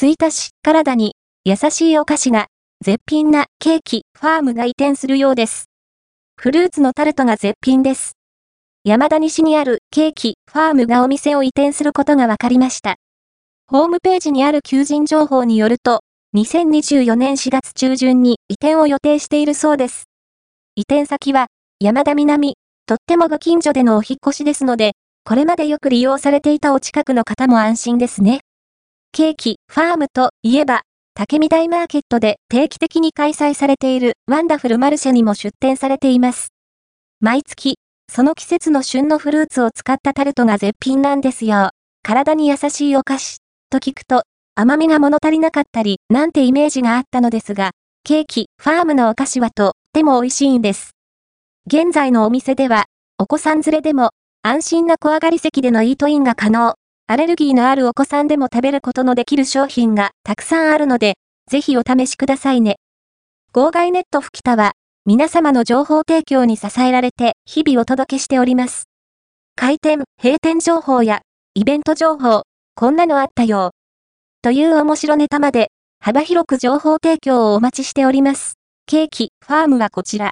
吹田市、体に優しいお菓子が、絶品なケーキ、ファームが移転するようです。フルーツのタルトが絶品です。山田西にあるケーキ、ファームがお店を移転することが分かりました。ホームページにある求人情報によると、2024年4月中旬に移転を予定しているそうです。移転先は、山田南、とってもご近所でのお引越しですので、これまでよく利用されていたお近くの方も安心ですね。ケーキ、ファームといえば、竹見台マーケットで定期的に開催されているワンダフルマルシェにも出店されています。毎月、その季節の旬のフルーツを使ったタルトが絶品なんですよ。体に優しいお菓子、と聞くと、甘みが物足りなかったり、なんてイメージがあったのですが、ケーキ、ファームのお菓子はとっても美味しいんです。現在のお店では、お子さん連れでも、安心な小上がり席でのイートインが可能。アレルギーのあるお子さんでも食べることのできる商品がたくさんあるので、ぜひお試しくださいね。号外ネット吹田は、皆様の情報提供に支えられて日々お届けしております。開店、閉店情報や、イベント情報、こんなのあったよ。という面白ネタまで、幅広く情報提供をお待ちしております。ケーキ、ファームはこちら。